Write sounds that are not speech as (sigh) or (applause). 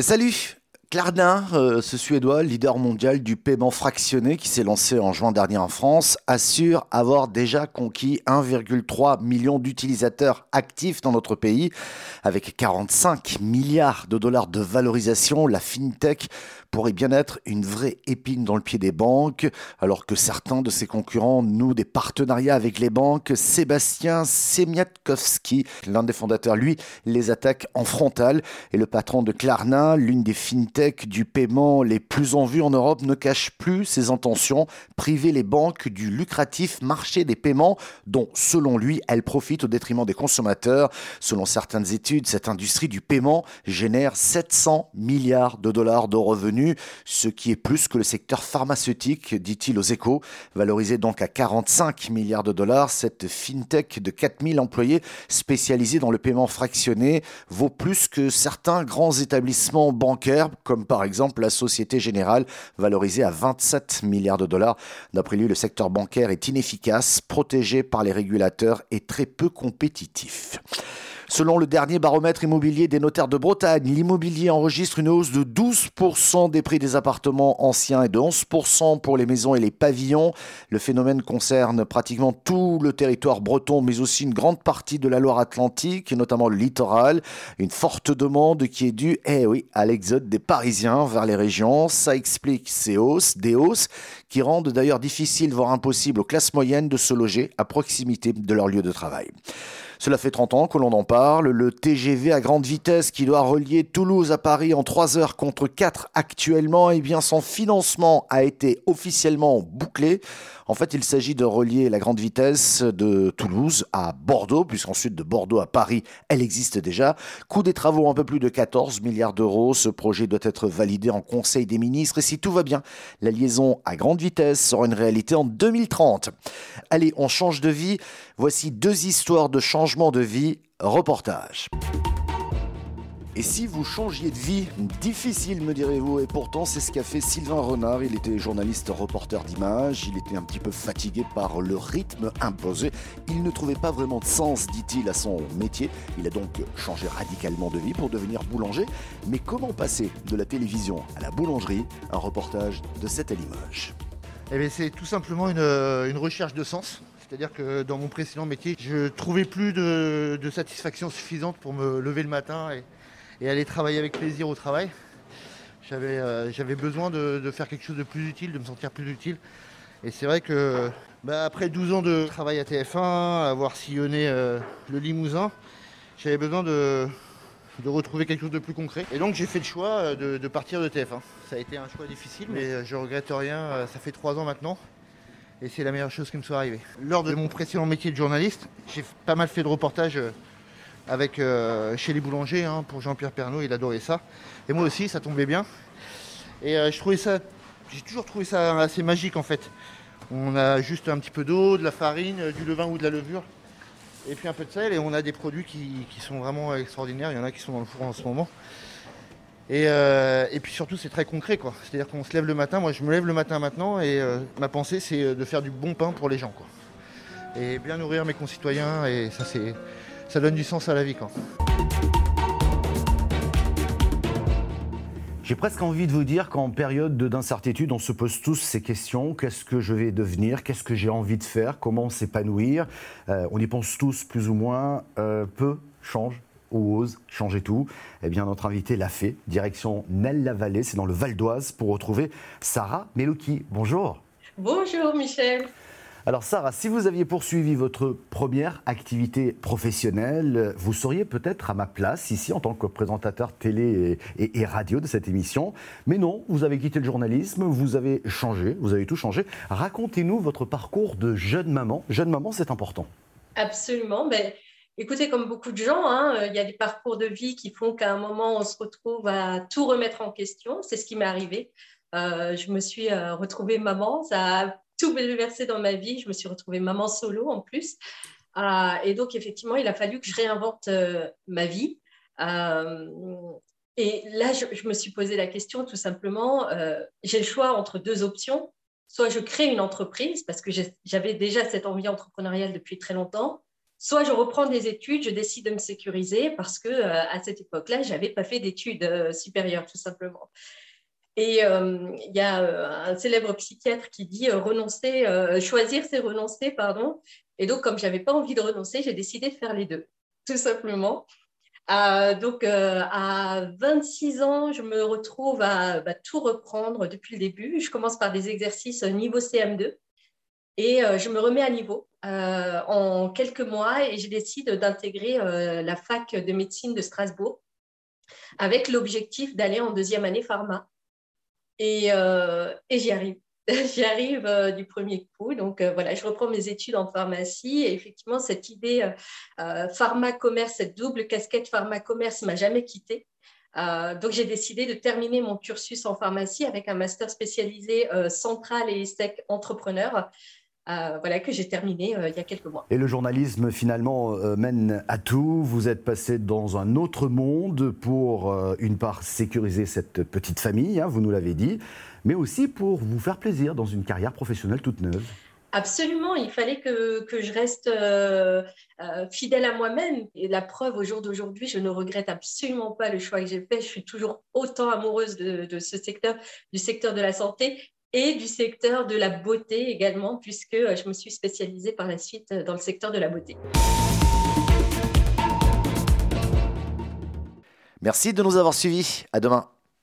Salut Klarna, euh, ce Suédois, leader mondial du paiement fractionné qui s'est lancé en juin dernier en France, assure avoir déjà conquis 1,3 million d'utilisateurs actifs dans notre pays. Avec 45 milliards de dollars de valorisation, la FinTech pourrait bien être une vraie épine dans le pied des banques, alors que certains de ses concurrents nouent des partenariats avec les banques. Sébastien Semiatkowski, l'un des fondateurs, lui, les attaque en frontal. Et le patron de Klarna, l'une des FinTech du paiement les plus en vue en Europe ne cache plus ses intentions, priver les banques du lucratif marché des paiements dont, selon lui, elles profitent au détriment des consommateurs. Selon certaines études, cette industrie du paiement génère 700 milliards de dollars de revenus, ce qui est plus que le secteur pharmaceutique, dit-il aux échos. Valorisé donc à 45 milliards de dollars, cette fintech de 4000 employés spécialisée dans le paiement fractionné vaut plus que certains grands établissements bancaires comme par exemple la Société Générale, valorisée à 27 milliards de dollars. D'après lui, le secteur bancaire est inefficace, protégé par les régulateurs et très peu compétitif. Selon le dernier baromètre immobilier des notaires de Bretagne, l'immobilier enregistre une hausse de 12% des prix des appartements anciens et de 11% pour les maisons et les pavillons. Le phénomène concerne pratiquement tout le territoire breton, mais aussi une grande partie de la Loire-Atlantique, notamment le littoral. Une forte demande qui est due, eh à l'exode des Parisiens vers les régions. Ça explique ces hausses, des hausses qui rendent d'ailleurs difficile, voire impossible aux classes moyennes de se loger à proximité de leur lieu de travail. Cela fait 30 ans que l'on en parle. Le TGV à grande vitesse qui doit relier Toulouse à Paris en 3 heures contre 4 actuellement, eh bien son financement a été officiellement bouclé. En fait, il s'agit de relier la grande vitesse de Toulouse à Bordeaux, puisqu'ensuite de Bordeaux à Paris, elle existe déjà. Coût des travaux un peu plus de 14 milliards d'euros. Ce projet doit être validé en Conseil des ministres et si tout va bien, la liaison à grande sera une réalité en 2030. Allez, on change de vie. Voici deux histoires de changement de vie. Reportage. Et si vous changiez de vie? Difficile, me direz-vous. Et pourtant, c'est ce qu'a fait Sylvain Renard. Il était journaliste reporter d'images. Il était un petit peu fatigué par le rythme imposé. Il ne trouvait pas vraiment de sens, dit-il, à son métier. Il a donc changé radicalement de vie pour devenir boulanger. Mais comment passer de la télévision à la boulangerie? Un reportage de cette Limoges. Eh c'est tout simplement une, recherche de sens. C'est-à-dire que dans mon précédent métier, je trouvais plus de, satisfaction suffisante pour me lever le matin et, et aller travailler avec plaisir au travail. J'avais euh, besoin de, faire quelque chose de plus utile, de me sentir plus utile. Et c'est vrai que bah, après 12 ans de travail à TF1, avoir sillonné euh, le Limousin, j'avais besoin de, retrouver quelque chose de plus concret. Et donc j'ai fait le choix euh, de, partir de TF1. Ça a été un choix difficile, mais je regrette rien. Ça fait 3 ans maintenant. Et c'est la meilleure chose qui me soit arrivée. Lors de mon précédent métier de journaliste, j'ai pas mal fait de reportages avec euh, chez les boulangers hein, pour Jean-Pierre Pernaud, il adorait ça. Et moi aussi, ça tombait bien. Et euh, je trouvais ça, j'ai toujours trouvé ça assez magique en fait. On a juste un petit peu d'eau, de la farine, euh, du levain ou de la levure, et puis un peu de sel, et on a des produits qui, sont vraiment extraordinaires. Il y en a qui sont dans le four en ce moment. Et, puis surtout, c'est très concret, quoi. C'est-à-dire qu'on se lève le matin. Moi, je me lève le matin maintenant, et ma pensée, c'est de faire du bon pain pour les gens, quoi. Et bien nourrir mes concitoyens, et ça, c'est ça donne du sens à la vie. Quand. J'ai presque envie de vous dire qu'en période d'incertitude, on se pose tous ces questions. Qu'est-ce que je vais devenir? Qu'est-ce que j'ai envie de faire? Comment s'épanouir? Euh, On y pense tous plus ou moins. Euh, peu change ou ose changer tout. Eh bien, notre invité l'a fait. Direction Nelle-la-Vallée, c'est dans le Val d'Oise, pour retrouver Sarah Melouki. Bonjour. Bonjour Michel. Alors Sarah, si vous aviez poursuivi votre première activité professionnelle, vous seriez peut-être à ma place ici en tant que présentateur télé et, radio de cette émission. Mais non, vous avez quitté le journalisme, vous avez changé, vous avez tout changé. Racontez-nous votre parcours de jeune maman. Jeune maman, c'est important. Absolument. Ben, écoutez, comme beaucoup de gens, hein, il y a des parcours de vie qui font qu'à un moment, on se retrouve à tout remettre en question. C'est ce qui m'est arrivé. Euh, je me suis euh, retrouvée maman. Ça tout bouleversé dans ma vie. Je me suis retrouvée maman solo en plus. Euh, et donc, effectivement, il a fallu que je réinvente euh, ma vie. Euh, et là, je, me suis posé la question tout simplement, j'ai le choix entre deux options. Soit je crée une entreprise, parce que j'avais déjà cette envie entrepreneuriale depuis très longtemps, soit je reprends des études, je décide de me sécuriser parce que à cette époque-là, j'avais pas fait d'études supérieures tout simplement. Et il y a un célèbre psychiatre qui dit renoncer, choisir c'est renoncer, pardon. Et donc comme j'avais pas envie de renoncer, j'ai décidé de faire les deux, tout simplement. Euh, donc, euh, à 26 ans, je me retrouve à bah, tout reprendre depuis le début. Je commence par des exercices niveau CM2 et euh, je me remets à niveau en quelques mois et je décide d'intégrer la fac de médecine de Strasbourg avec l'objectif d'aller en deuxième année pharma. Et, et j'y arrive. (laughs) j'y arrive euh, du premier coup. Donc euh, voilà, je reprends mes études en pharmacie et effectivement, cette idée euh, pharma-commerce, cette double casquette pharma-commerce m'a jamais quittée. donc j'ai décidé de terminer mon cursus en pharmacie avec un master spécialisé central et sec entrepreneur. Voilà, que j'ai terminé il y a quelques mois. Et le journalisme, finalement, mène à tout. Vous êtes passé dans un autre monde pour, une part, sécuriser cette petite famille, hein, vous nous l'avez dit, mais aussi pour vous faire plaisir dans une carrière professionnelle toute neuve. Absolument, il fallait que, que je reste euh, euh, fidèle à moi-même. Et la preuve, au jour d'aujourd'hui, je ne regrette absolument pas le choix que j'ai fait. Je suis toujours autant amoureuse de, de, ce secteur, du secteur de la santé et du secteur de la beauté également, puisque euh, je me suis spécialisée par la suite dans le secteur de la beauté. Merci de nous avoir suivis. À demain.